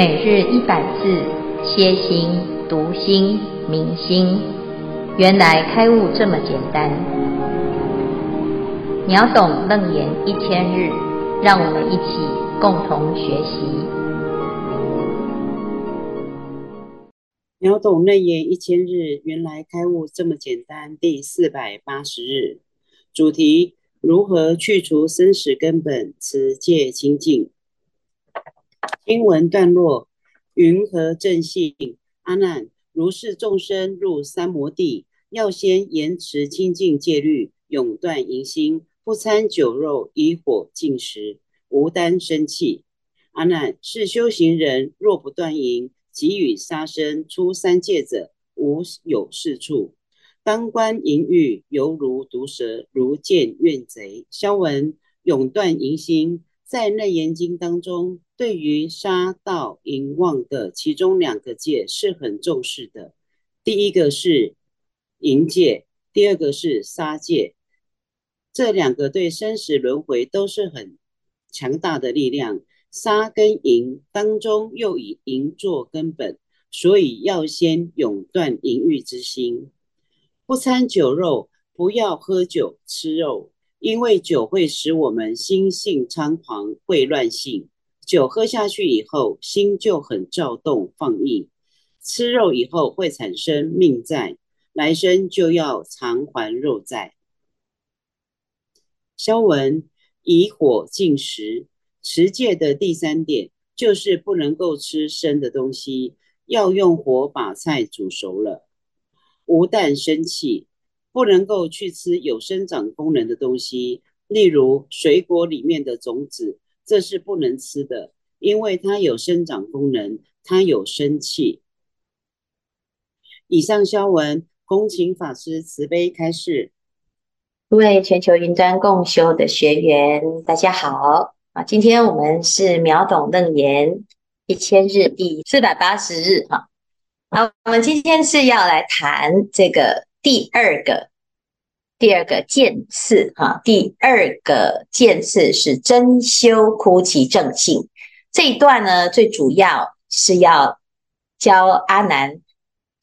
每日一百字，歇心、读心、明心，原来开悟这么简单。秒懂楞严一千日，让我们一起共同学习。秒懂楞严一千日，原来开悟这么简单。第四百八十日，主题：如何去除生死根本，持戒清净。经文段落：云何正信？阿难，如是众生入三摩地，要先严持清净戒律，永断淫心，不餐酒肉，以火净食，无耽生气。阿难，是修行人若不断淫，即与杀生出三界者，无有是处。当观淫欲，犹如毒蛇，如见怨贼。消文：永断淫心。在《楞严经》当中，对于杀盗淫妄的其中两个戒是很重视的。第一个是淫戒，第二个是杀戒。这两个对生死轮回都是很强大的力量。杀跟淫当中又以淫作根本，所以要先永断淫欲之心。不餐酒肉，不要喝酒吃肉。因为酒会使我们心性猖狂，会乱性。酒喝下去以后，心就很躁动放逸。吃肉以后会产生命债，来生就要偿还肉债。消文以火净食，持戒的第三点就是不能够吃生的东西，要用火把菜煮熟了。无耽生气。不能够去吃有生长功能的东西，例如水果里面的种子，这是不能吃的，因为它有生长功能，它有生气。以上消文，恭请法师慈悲开示。各位全球云端共修的学员，大家好啊！今天我们是秒懂楞严一千日第四百八十日哈。好，我们今天是要来谈这个。第二个，第二个渐次哈，第二个渐次是真修枯其正性。这一段呢，最主要是要教阿难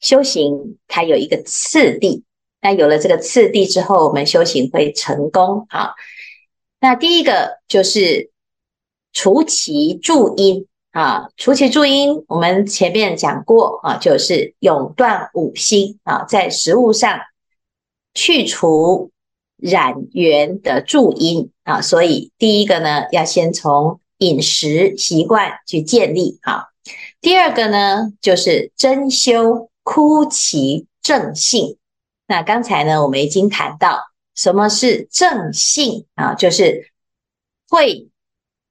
修行，它有一个次第。那有了这个次第之后，我们修行会成功啊。那第一个就是除其助因啊，除其助因，我们前面讲过啊，就是永断五心啊，在食物上去除染缘的助因啊，所以第一个呢，要先从饮食习惯去建立啊。第二个呢，就是真修枯其正性。那刚才呢，我们已经谈到什么是正性啊，就是会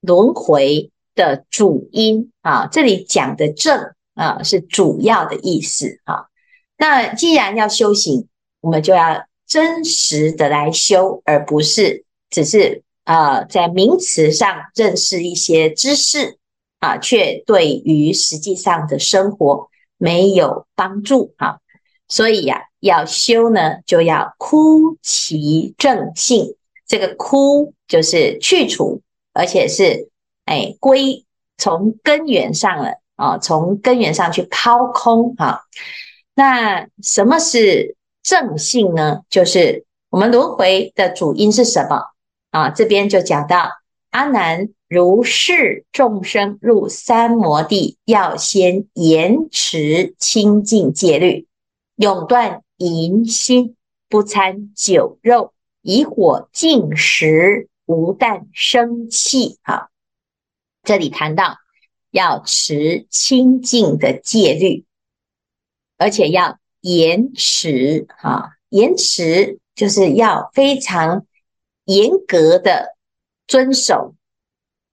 轮回。的主因啊，这里讲的正啊是主要的意思啊。那既然要修行，我们就要真实的来修，而不是只是啊在名词上认识一些知识啊，却对于实际上的生活没有帮助啊。所以呀、要修呢，就要枯其正性。这个枯就是去除，而且是。哎，归从根源上了啊，从根源上去抛空哈。那什么是正性呢？就是我们轮回的主因是什么啊？这边就讲到阿难，如是众生入三摩地，要先严持清净戒律，永断淫心，不餐酒肉，以火净食，无但生气哈。这里谈到要持清净的戒律，而且要严持哈，严持就是要非常严格的遵守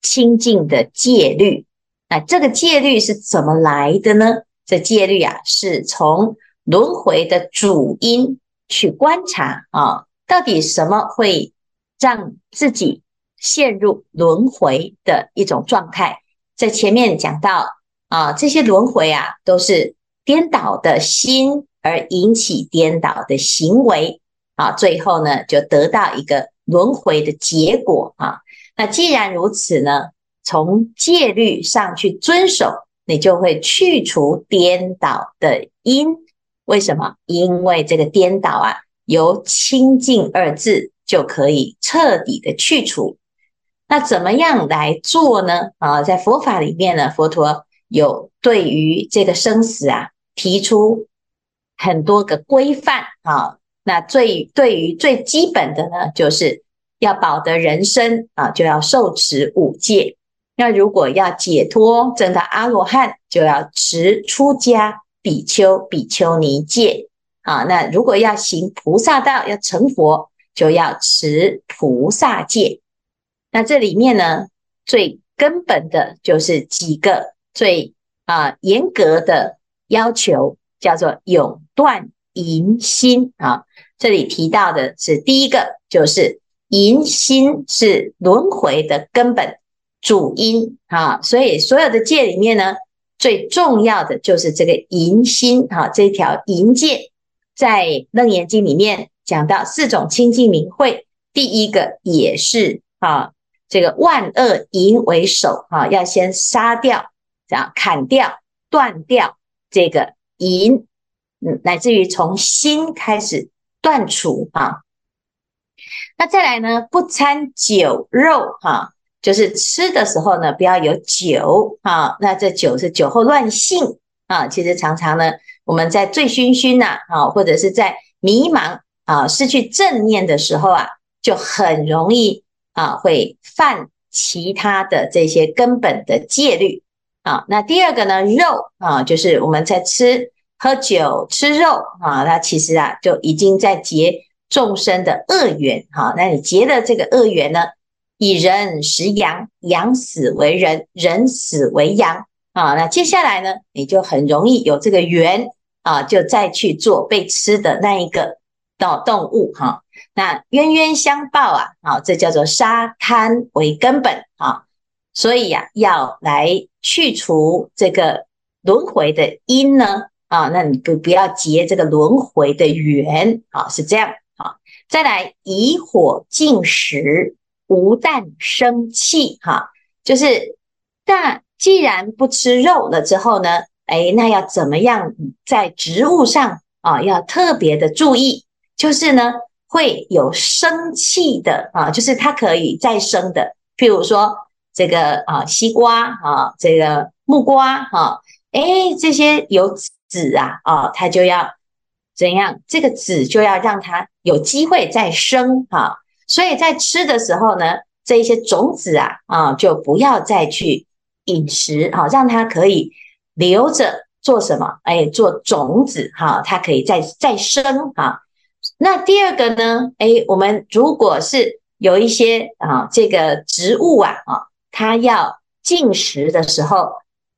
清净的戒律。那这个戒律是怎么来的呢？这戒律啊，是从轮回的主因去观察啊，到底什么会让自己。陷入轮回的一种状态，在前面讲到啊，这些轮回啊，都是颠倒的心而引起颠倒的行为啊，最后呢，就得到一个轮回的结果啊。那既然如此呢，从戒律上去遵守你就会去除颠倒的因。为什么？因为这个颠倒啊，由清净二字就可以彻底的去除。那怎么样来做呢？啊，在佛法里面呢，佛陀有对于这个生死啊，提出很多个规范啊。那最对于最基本的呢，就是要保得人身啊，就要受持五戒。那如果要解脱证到阿罗汉，就要持出家比丘、比丘尼戒。啊，那如果要行菩萨道，要成佛，就要持菩萨戒。那这里面呢，最根本的就是几个最啊严格的要求，叫做永断淫心啊。这里提到的是第一个，就是淫心是轮回的根本主因啊，所以所有的戒里面呢，最重要的就是这个淫心啊，这条淫戒，在《楞严经》里面讲到四种清净明慧，第一个也是啊，这个万恶淫为首啊，要先杀掉，这样砍掉、断掉这个淫，嗯，乃至于从心开始。断除啊，那再来呢？不掺酒肉哈，就是吃的时候呢，不要有酒啊。那这酒是酒后乱性啊。其实常常呢，我们在醉醺醺呐啊，或者是在迷茫啊、失去正念的时候啊，就很容易啊会犯其他的这些根本的戒律啊。那第二个呢，肉啊，就是我们在吃。喝酒吃肉啊，那其实啊就已经在结众生的恶缘哈。那你结的这个恶缘呢，以人食羊，羊死为人，人死为羊啊。那接下来呢，你就很容易有这个缘啊，就再去做被吃的那一个动动物哈。那冤冤相报啊，啊，这叫做杀贪为根本啊。所以呀，要来去除这个轮回的因呢。啊，那你不不要结这个轮回的缘啊，是这样啊。再来以火净食，无但生气哈，就是那既然不吃肉了之后呢，哎，那要怎么样在植物上啊，要特别的注意，就是呢会有生气的啊，就是它可以再生的，譬如说这个啊西瓜啊，这个木瓜哈，哎，这些有。籽啊，啊、它就要怎样？这个籽就要让它有机会再生哈、所以在吃的时候呢，这一些种子啊，啊、就不要再去饮食哈、让它可以留着做什么？哎，做种子哈、它可以再再生哈、那第二个呢？哎，我们如果是有一些啊，这个植物啊，啊，它要进食的时候，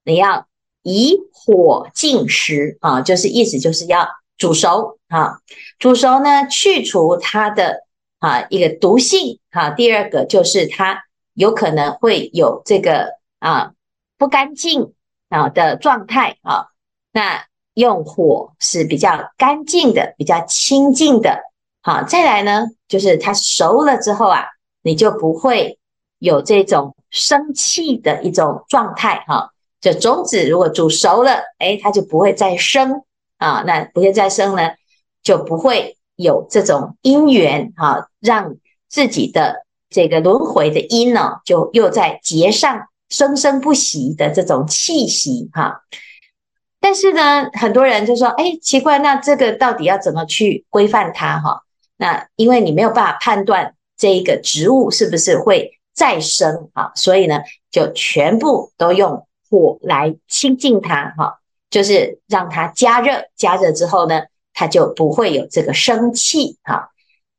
你要。以火进食啊，就是意思就是要煮熟啊，煮熟呢，去除它的啊一个毒性啊。第二个就是它有可能会有这个啊不干净啊的状态啊。那用火是比较干净的，比较清净的。好，再来呢，就是它熟了之后啊，你就不会有这种生气的一种状态哈。这种子如果煮熟了，哎，它就不会再生啊。那不会再生呢，就不会有这种因缘啊，让自己的这个轮回的因呢，就又在结上生生不息的这种气息哈。但是呢，很多人就说，哎，奇怪，那这个到底要怎么去规范它哈？那因为你没有办法判断这一个植物是不是会再生啊，所以呢，就全部都用。火来清净它，哈，就是让它加热，加热之后呢，它就不会有这个生气，哈。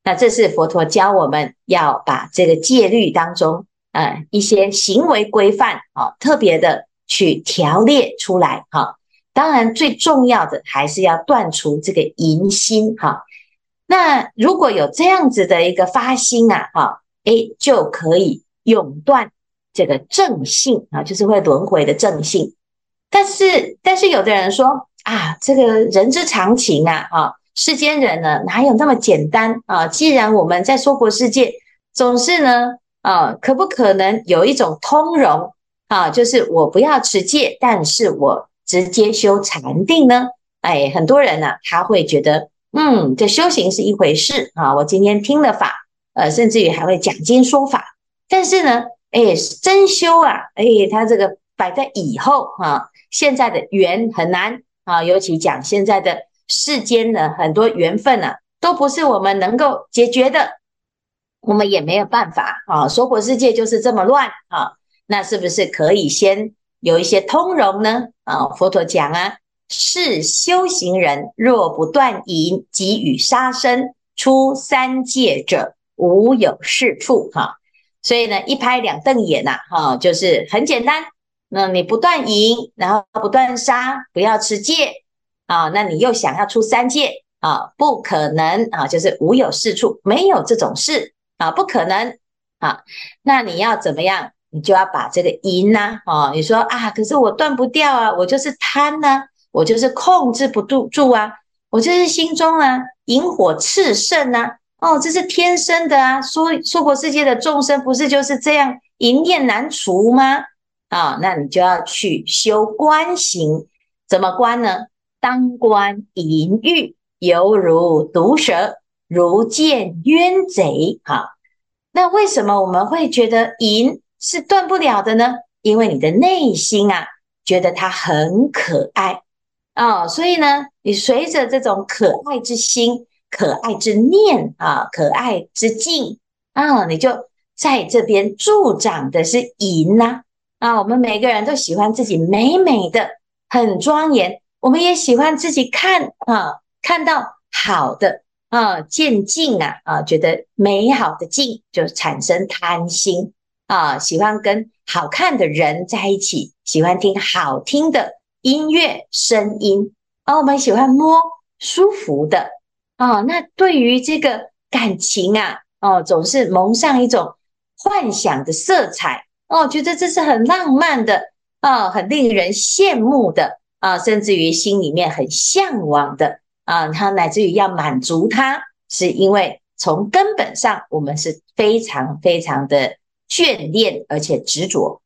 那这是佛陀教我们要把这个戒律当中，呃，一些行为规范，啊，特别的去条列出来，哈。当然，最重要的还是要断除这个淫心，哈。那如果有这样子的一个发心啊，哈，诶，就可以永断。这个正性啊，就是会轮回的正性，但是但是有的人说啊，这个人之常情啊，啊，世间人呢哪有那么简单啊？既然我们在娑婆世界总是呢，啊，可不可能有一种通融啊，就是我不要持戒，但是我直接修禅定呢？哎，很多人呢、他会觉得，嗯，这修行是一回事啊。我今天听了法，呃，甚至于还会讲经说法，但是呢，哎，真修啊，哎，他这个摆在以后啊，现在的缘很难啊，尤其讲现在的世间的，很多缘分呢、啊，都不是我们能够解决的，我们也没有办法啊。娑婆世界就是这么乱啊，那是不是可以先有一些通融呢？啊，佛陀讲啊。是修行人若不断淫，及与杀生，出三界者，无有是处。哈，所以呢，一拍两瞪眼呐，哈，就是很简单。那你不断淫，然后不断杀，不要持戒啊，那你又想要出三戒啊，不可能啊，就是无有是处，没有这种事啊，不可能啊。那你要怎么样？你就要把这个淫呐，啊，你说啊，可是我断不掉啊，我就是贪呐。我就是控制不住住啊，我就是心中啊，淫火炽盛啊，哦，这是天生的啊。娑娑婆世界的众生不是就是这样，淫念难除吗？啊、那你就要去修观行，怎么观呢？当观淫欲犹如毒蛇，如见冤贼。哈、那为什么我们会觉得淫是断不了的呢？因为你的内心啊，觉得它很可爱。啊、所以呢，你随着这种可爱之心、可爱之念啊、可爱之境啊，你就在这边助长的是淫呐啊！我们每个人都喜欢自己美美的、很庄严，我们也喜欢自己看啊，看到好的啊，见境啊啊，觉得美好的境就产生贪心啊，喜欢跟好看的人在一起，喜欢听好听的。音乐声音啊，我们喜欢摸舒服的啊。那对于这个感情啊，哦，总是蒙上一种幻想的色彩哦，觉得这是很浪漫的啊，很令人羡慕的啊，甚至于心里面很向往的啊。他乃至于要满足他，是因为从根本上我们是非常非常的眷恋而且执着。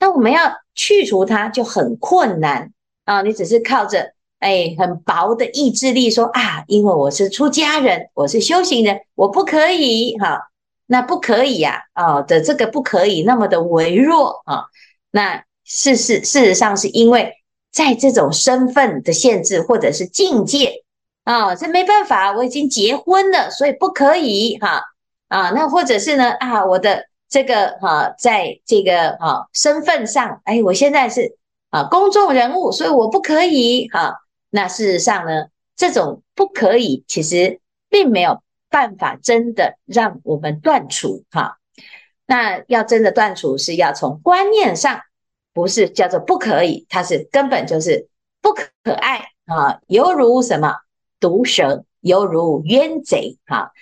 那我们要去除它就很困难。啊，你只是靠着哎很薄的意志力说啊，因为我是出家人，我是修行人，我不可以哈，那不可以呀啊的这个不可以那么的微弱啊，那事实事实上是因为在这种身份的限制或者是境界啊，这没办法，我已经结婚了，所以不可以哈啊，那或者是呢啊，我的这个哈，在这个啊身份上，哎，我现在是。啊，公众人物，所以我不可以哈、那事实上呢，这种不可以，其实并没有办法真的让我们断除哈、那要真的断除，是要从观念上，不是叫做不可以，它是根本就是不可爱啊，犹如什么毒蛇，犹如冤贼哈。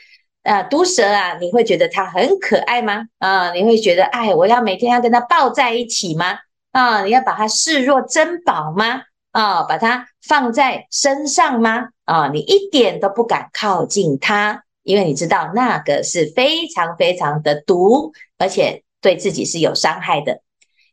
啊，毒蛇啊，你会觉得它很可爱吗？啊，你会觉得哎，我要每天要跟它抱在一起吗？啊，你要把它视若珍宝吗？啊，把它放在身上吗？啊，你一点都不敢靠近它，因为你知道那个是非常非常的毒，而且对自己是有伤害的。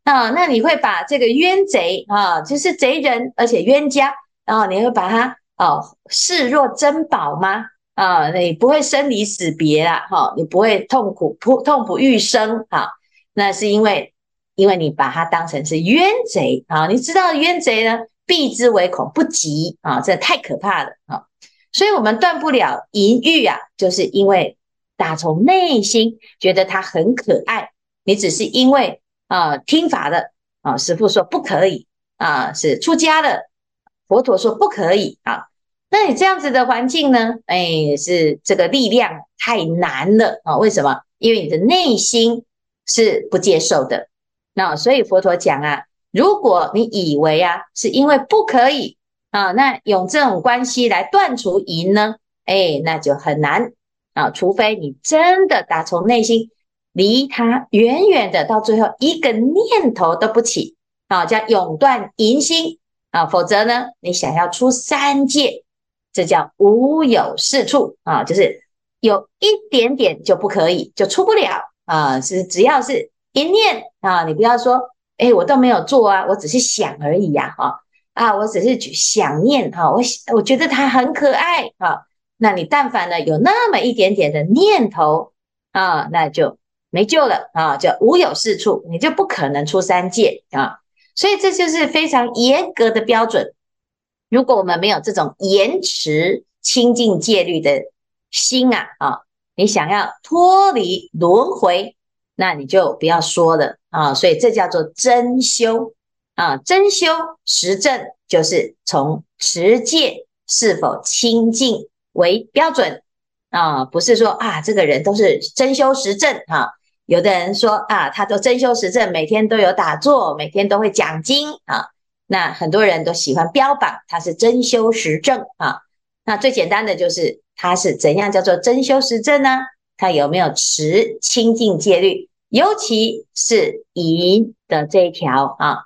啊，那你会把这个冤贼啊，就是贼人，而且冤家，然后你会把它哦视若珍宝吗？啊，你不会生离死别啦，哈，你不会痛苦不痛不欲生，哈，那是因为。因为你把它当成是冤贼啊，你知道冤贼呢，避之唯恐不及啊，这太可怕了啊！所以我们断不了淫欲啊，就是因为打从内心觉得它很可爱。你只是因为啊听法的啊，师父说不可以啊，是出家的佛陀说不可以啊。那你这样子的环境呢？哎，是这个力量太难了啊！为什么？因为你的内心是不接受的。那所以佛陀讲啊，如果你以为啊是因为不可以啊，那用这种关系来断除淫呢，哎，那就很难啊。除非你真的打从内心离他远远的，到最后一个念头都不起啊，叫永断淫心啊，否则呢，你想要出三界，这叫无有是处啊，就是有一点点就不可以，就出不了啊。是只要是。一念啊，你不要说哎，我都没有做啊，我只是想而已呀，哈啊，我只是去想念哈，我我觉得他很可爱哈。那你但凡呢有那么一点点的念头啊，那就没救了啊，就无有是处，你就不可能出三界啊。所以这就是非常严格的标准。如果我们没有这种严持清净戒律的心啊啊，你想要脱离轮回，那你就不要说了啊。所以这叫做真修啊，真修实证就是从持戒是否清净为标准啊，不是说啊这个人都是真修实证啊。有的人说啊，他都真修实证，每天都有打坐，每天都会讲经啊。那很多人都喜欢标榜他是真修实证啊。那最简单的就是他是怎样叫做真修实证呢？他有没有持清净戒律？尤其是淫的这一条啊，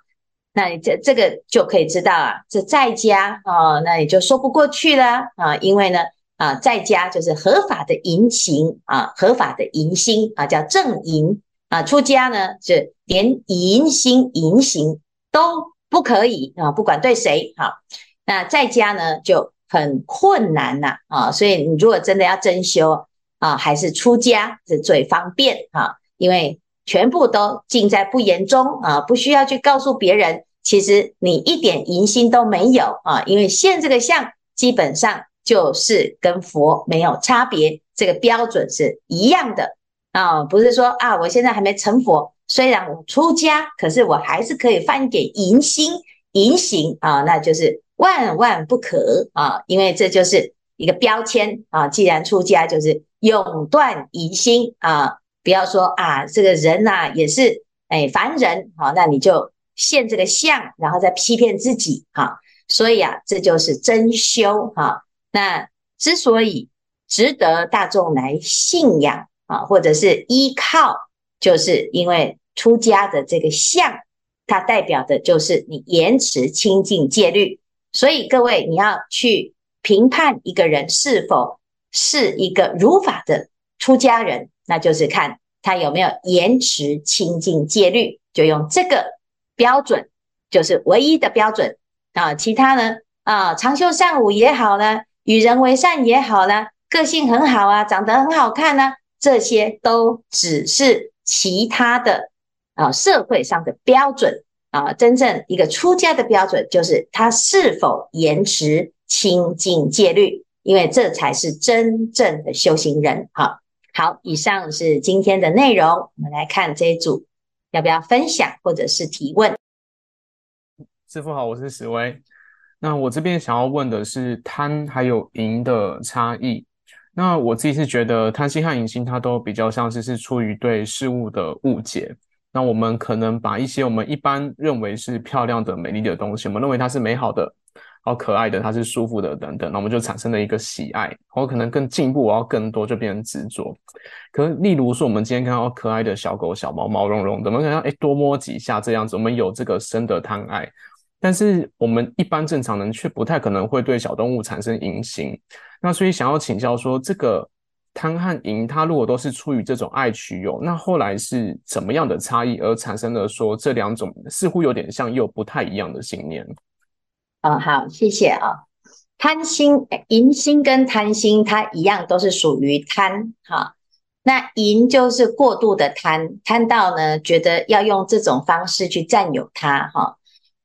那你这这个就可以知道啊，这在家啊，那你就说不过去了啊，因为呢。啊，在家就是合法的淫行啊，合法的淫心啊，叫正淫啊。出家呢，是连淫心、淫行都不可以啊，不管对谁好。那在家呢就很困难呐啊，所以你如果真的要真修啊，还是出家是最方便啊，因为全部都尽在不言中啊，不需要去告诉别人，其实你一点淫心都没有啊，因为现这个相基本上。就是跟佛没有差别，这个标准是一样的啊，不是说啊，我现在还没成佛，虽然我出家，可是我还是可以犯一点淫心、淫行啊，那就是万万不可啊，因为这就是一个标签啊。既然出家，就是永断疑心啊，不要说啊，这个人呐、啊、也是哎凡人啊，那你就现这个相，然后再批骗自己哈。所以啊，这就是真修哈。那之所以值得大众来信仰啊，或者是依靠，就是因为出家的这个相，它代表的就是你严持清净戒律。所以各位，你要去评判一个人是否是一个如法的出家人，那就是看他有没有严持清净戒律，就用这个标准，就是唯一的标准啊。其他呢啊，长袖善舞也好呢。与人为善也好呢，个性很好啊，长得很好看呢，这些都只是其他的啊社会上的标准啊。真正一个出家的标准，就是他是否严持清净戒律，因为这才是真正的修行人。好，好，以上是今天的内容，我们来看这一组，要不要分享或者是提问？师傅好，我是史威。那我这边想要问的是贪还有淫的差异。那我自己是觉得贪心和淫心，它都比较像是是出于对事物的误解。那我们可能把一些我们一般认为是漂亮的、美丽的东西，我们认为它是美好的、好可爱的，它是舒服的等等，那我们就产生了一个喜爱。我可能更进步，我要更多，就变成执着。可是例如说，我们今天看到可爱的小狗、小猫，毛茸茸的，我们可能哎多摸几下这样子，我们有这个生的贪爱。但是我们一般正常人却不太可能会对小动物产生淫心，那所以想要请教说，这个贪和淫，它如果都是出于这种爱取有，那后来是怎么样的差异而产生了说这两种似乎有点像又不太一样的信念？哦，好，谢谢啊。贪心、淫心跟贪心，它一样都是属于贪哈。那淫就是过度的贪，贪到呢觉得要用这种方式去占有它哈。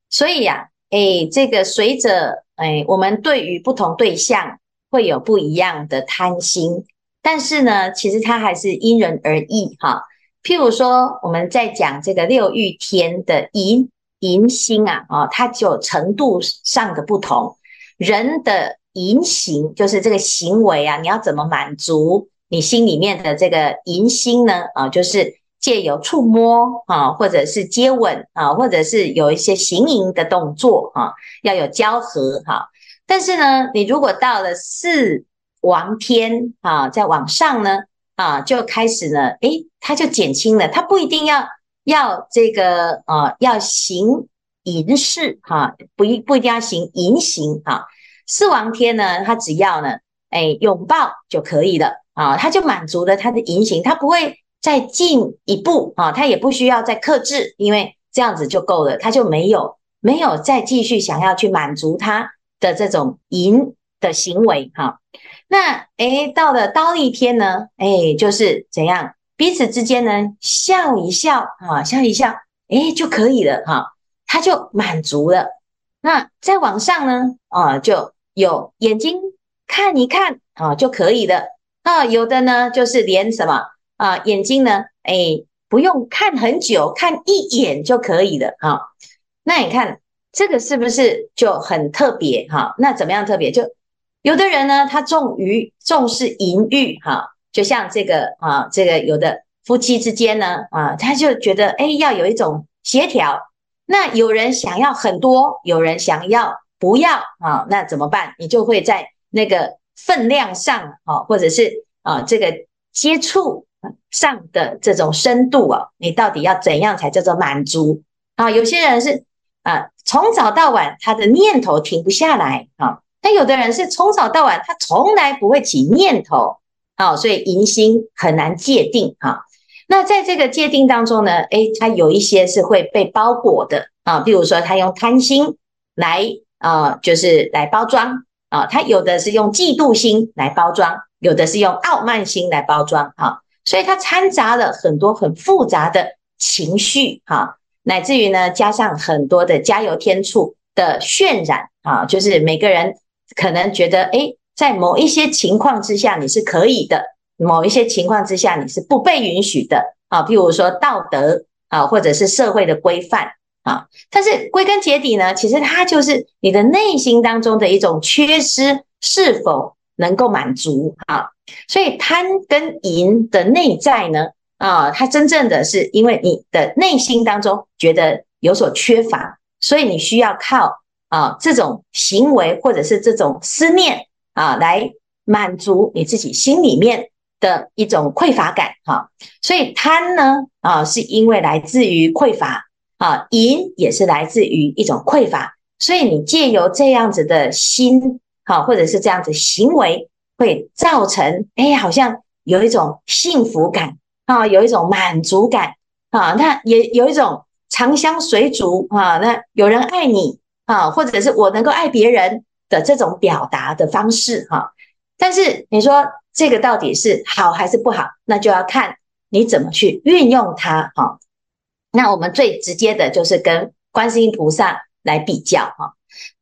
所以呀、啊，诶，这个随着诶，我们对于不同对象会有不一样的贪心，但是呢，其实它还是因人而异哈。譬如说，我们在讲这个六欲天的淫淫心啊，啊，它就程度上的不同。人的淫行就是这个行为啊，你要怎么满足你心里面的这个淫心呢？啊，就是。借由触摸啊，或者是接吻啊，或者是有一些行淫的动作啊，要有交合哈。但是呢，你如果到了四王天啊，再往上呢啊，就开始呢，诶，它就减轻了，它不一定要要这个啊，要行淫事哈，不一不一定要行淫行哈。四王天呢，他只要呢，诶，拥抱就可以了啊，他就满足了他的淫行，他不会。再进一步啊，他也不需要再克制，因为这样子就够了，他就没有没有再继续想要去满足他的这种淫的行为哈。那诶，到了刀利天呢，诶，就是怎样彼此之间呢笑一笑啊，笑一笑，诶，就可以了哈，他就满足了。那再往上呢，啊，就有眼睛看一看啊就可以了啊，有的呢就是连什么啊眼睛呢，诶。不用看很久，看一眼就可以了哈。那你看这个是不是就很特别哈？那怎么样特别？就有的人呢，他重于重视淫欲哈，就像这个啊，这个有的夫妻之间呢啊，他就觉得哎，要有一种协调。那有人想要很多，有人想要不要啊？那怎么办？你就会在那个分量上啊，或者是啊这个接触。上的这种深度啊，你到底要怎样才叫做满足啊？有些人是啊，从早到晚他的念头停不下来啊，但有的人是从早到晚他从来不会起念头啊，所以淫心很难界定啊。那在这个界定当中呢，诶，它有一些是会被包裹的啊，比如说他用贪心来啊，就是来包装啊，他有的是用嫉妒心来包装，有的是用傲慢心来包装啊。所以它掺杂了很多很复杂的情绪，哈，乃至于呢，加上很多的加油添醋的渲染，啊，就是每个人可能觉得，诶，在某一些情况之下你是可以的，某一些情况之下你是不被允许的，啊，譬如说道德啊，或者是社会的规范啊，但是归根结底呢，其实它就是你的内心当中的一种缺失，是否能够满足啊？所以贪跟淫的内在呢，啊，它真正的是因为你的内心当中觉得有所缺乏，所以你需要靠啊这种行为或者是这种思念啊来满足你自己心里面的一种匮乏感哈。所以贪呢啊是因为来自于匮乏啊，淫也是来自于一种匮乏，所以你借由这样子的心哈，或者是这样子行为。会造成哎，好像有一种幸福感啊，有一种满足感啊，那也有一种长相随足啊，那有人爱你啊，或者是我能够爱别人的这种表达的方式哈。但是你说这个到底是好还是不好，那就要看你怎么去运用它哈。那我们最直接的就是跟观世音菩萨来比较哈，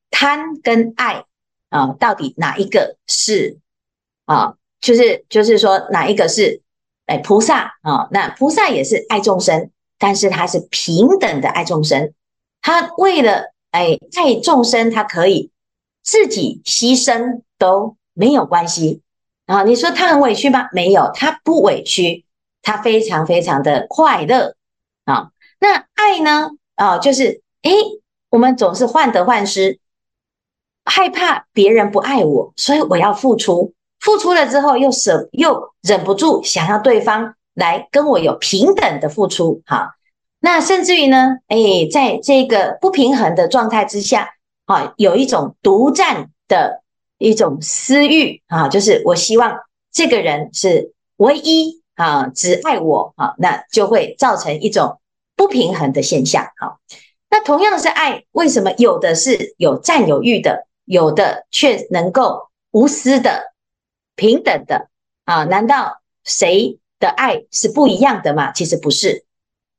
贪跟爱啊，到底哪一个是？啊，就是就是说，哪一个是哎菩萨啊？那菩萨也是爱众生，但是他是平等的爱众生。他为了哎爱众生，他可以自己牺牲都没有关系啊。你说他很委屈吗？没有，他不委屈，他非常非常的快乐啊。那爱呢？啊，就是哎，我们总是患得患失，害怕别人不爱我，所以我要付出。付出了之后，又舍又忍不住想要对方来跟我有平等的付出，哈，那甚至于呢，哎，在这个不平衡的状态之下，啊，有一种独占的一种私欲，啊，就是我希望这个人是唯一啊，只爱我，啊，那就会造成一种不平衡的现象，啊。那同样是爱，为什么有的是有占有欲的，有的却能够无私的？平等的啊？难道谁的爱是不一样的吗？其实不是，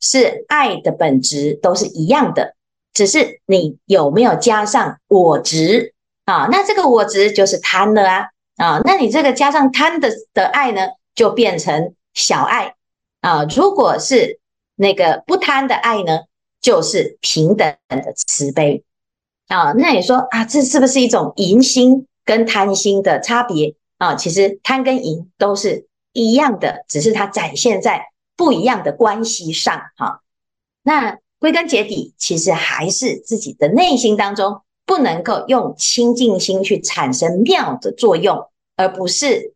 是爱的本质都是一样的，只是你有没有加上我执啊？那这个我执就是贪了啊啊！那你这个加上贪的的爱呢，就变成小爱啊。如果是那个不贪的爱呢，就是平等的慈悲啊。那你说啊，这是不是一种淫心跟贪心的差别？啊，其实贪跟淫都是一样的，只是它展现在不一样的关系上。哈，那归根结底，其实还是自己的内心当中不能够用清净心去产生妙的作用，而不是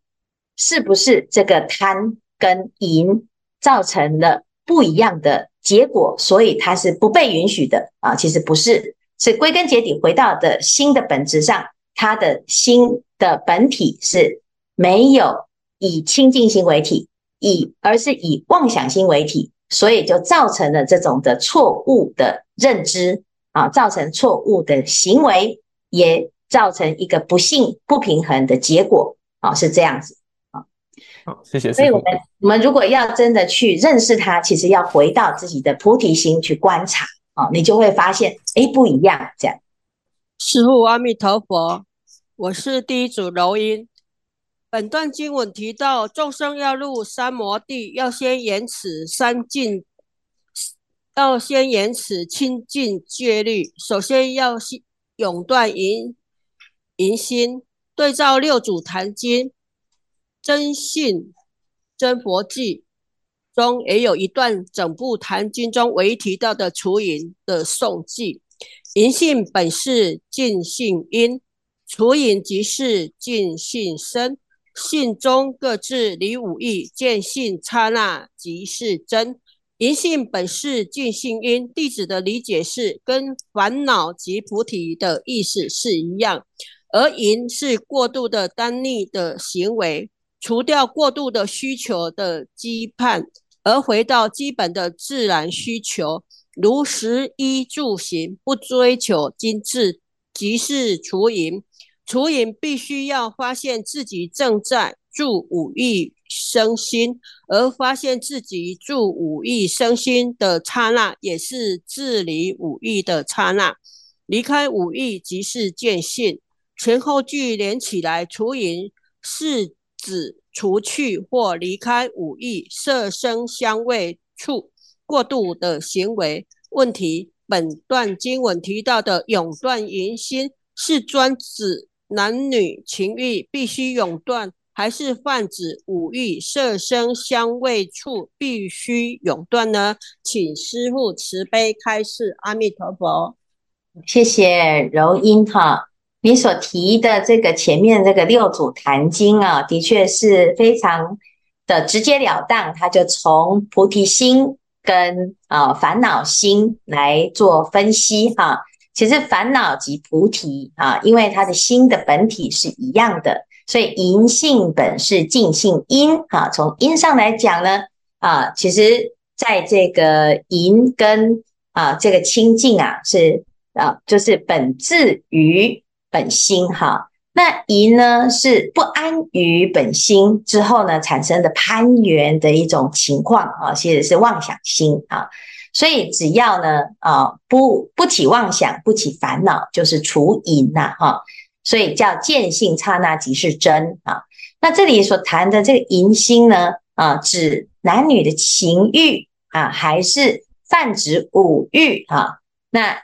是不是这个贪跟淫造成了不一样的结果，所以它是不被允许的啊。其实不是，是归根结底回到的心的本质上。他的心的本体是没有以清净心为体，以而是以妄想心为体，所以就造成了这种的错误的认知啊，造成错误的行为，也造成一个不幸不平衡的结果啊，是这样子啊。好，谢谢。所以我们我们如果要真的去认识它，其实要回到自己的菩提心去观察啊，你就会发现，哎，不一样这样。师父阿弥陀佛，我是第一组柔音。本段经文提到，众生要入三摩地，要先言此三净，要先言此清净戒律。首先要永断淫淫心，对照六祖坛经《真信真佛记》中，也有一段整部坛经中唯一提到的除淫的颂记。淫性本是净性因，除淫即是净性身。信中各自离五义，见性刹那即是真。淫性本是净性因，弟子的理解是跟烦恼及菩提的意思是一样。而淫是过度的单逆的行为，除掉过度的需求的羁绊，而回到基本的自然需求。如食衣住行，不追求精致，即是除淫。除淫必须要发现自己正在住五欲生心，而发现自己住五欲生心的刹那，也是自离五欲的刹那。离开五欲即是见性。前后句连起来，除淫是指除去或离开五欲色声香味触。过度的行为问题。本段经文提到的永断淫心，是专指男女情欲必须永断，还是泛指五欲色声香味触必须永断呢？请师父慈悲开示。阿弥陀佛。谢谢柔音哈，你所提的这个前面这个六祖坛经啊，的确是非常的直截了当，他就从菩提心。跟啊烦恼心来做分析哈，其实烦恼即菩提啊，因为他的心的本体是一样的，所以淫性本是净性因啊。从因上来讲呢啊，其实在这个淫跟啊这个清净啊是啊就是本质于本心哈。那淫呢，是不安于本心之后呢，产生的攀缘的一种情况啊，其实是妄想心啊。所以只要呢啊不不起妄想，不起烦恼，就是除淫呐哈。所以叫见性刹那即是真啊。那这里所谈的这个淫心呢啊，指男女的情欲啊，还是泛指五欲啊？那。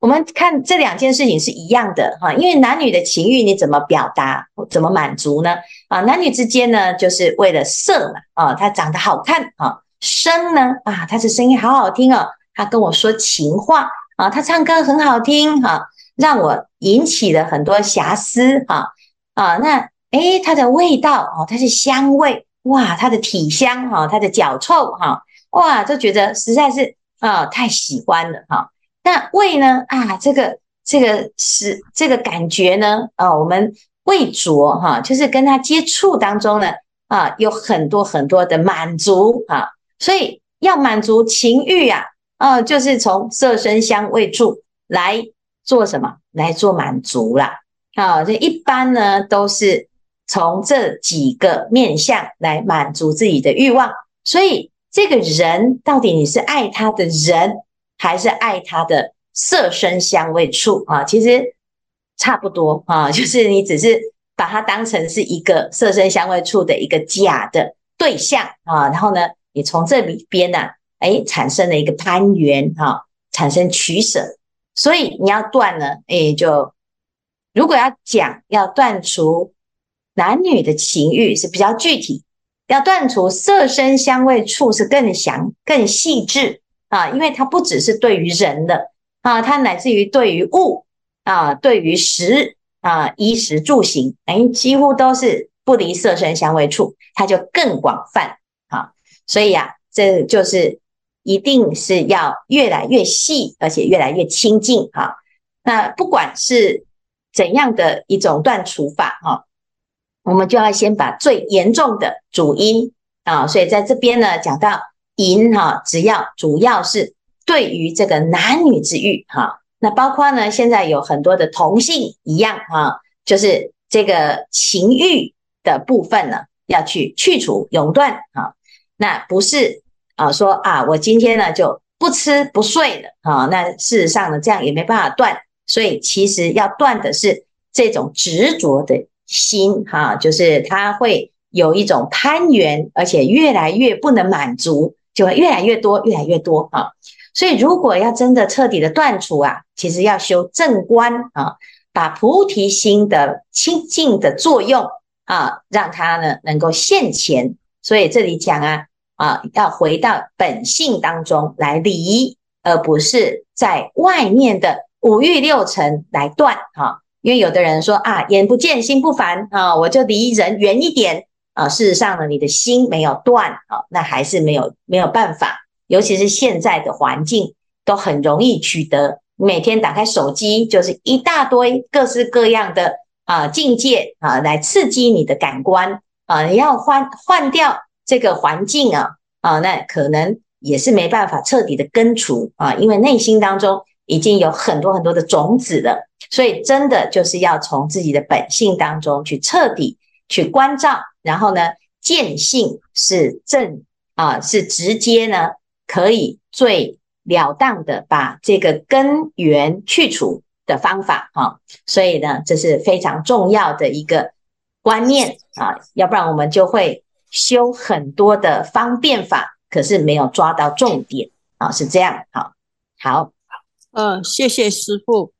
我们看这两件事情是一样的哈，因为男女的情欲你怎么表达，怎么满足呢？啊，男女之间呢，就是为了色嘛，啊，他长得好看啊，声呢，啊，他的声音好好听哦，他跟我说情话啊，他唱歌很好听哈，让我引起了很多遐思哈，啊，那诶，它的味道哦，它是香味哇，它的体香哈，它的脚臭哈，哇，就觉得实在是啊，太喜欢了哈。那味呢？啊，这个这个是这个感觉呢？啊，我们味着哈，就是跟他接触当中呢，啊，有很多很多的满足啊，所以要满足情欲啊，啊，就是从色身香味触来做什么？来做满足啦。啊，这一般呢都是从这几个面向来满足自己的欲望。所以这个人到底你是爱他的人，还是爱他的色身香味触啊，其实差不多啊，就是你只是把它当成是一个色身香味触的一个假的对象啊，然后呢，你从这里边呢，哎，产生了一个攀缘哈，产生取舍，所以你要断呢，哎，就如果要讲要断除男女的情欲是比较具体，要断除色身香味触是更详更细致。啊，因为它不只是对于人的啊，它乃至于对于物啊，对于食啊，衣食住行，哎，几乎都是不离色身香味触，它就更广泛。所以呀、啊，这就是一定是要越来越细，而且越来越清净哈。那不管是怎样的一种断除法哈，我们就要先把最严重的主因啊，所以在这边呢讲到。淫哈，只要主要是对于这个男女之欲哈，那包括呢，现在有很多的同性一样哈，就是这个情欲的部分呢，要去去除永断哈，那不是啊说啊，我今天呢就不吃不睡了啊，那事实上呢，这样也没办法断，所以其实要断的是这种执着的心哈，就是它会有一种攀缘，而且越来越不能满足。就会越来越多，越来越多啊！所以，如果要真的彻底的断除啊，其实要修正观啊，把菩提心的清净的作用啊，让它呢能够现前。所以这里讲啊啊，要回到本性当中来离，而不是在外面的五欲六尘来断哈。因为有的人说啊，眼不见心不烦啊，我就离人远一点。啊，事实上呢，你的心没有断啊，那还是没有没有办法。尤其是现在的环境都很容易取得，每天打开手机就是一大堆各式各样的啊境界啊，来刺激你的感官啊。你要换换掉这个环境啊啊，那可能也是没办法彻底的根除啊，因为内心当中已经有很多很多的种子了。所以真的就是要从自己的本性当中去彻底去关照。然后呢，见性是正啊，是直接呢，可以最了当的把这个根源去除的方法哈。所以呢，这是非常重要的一个观念啊，要不然我们就会修很多的方便法，可是没有抓到重点啊，是这样。好，好，嗯，谢谢师傅。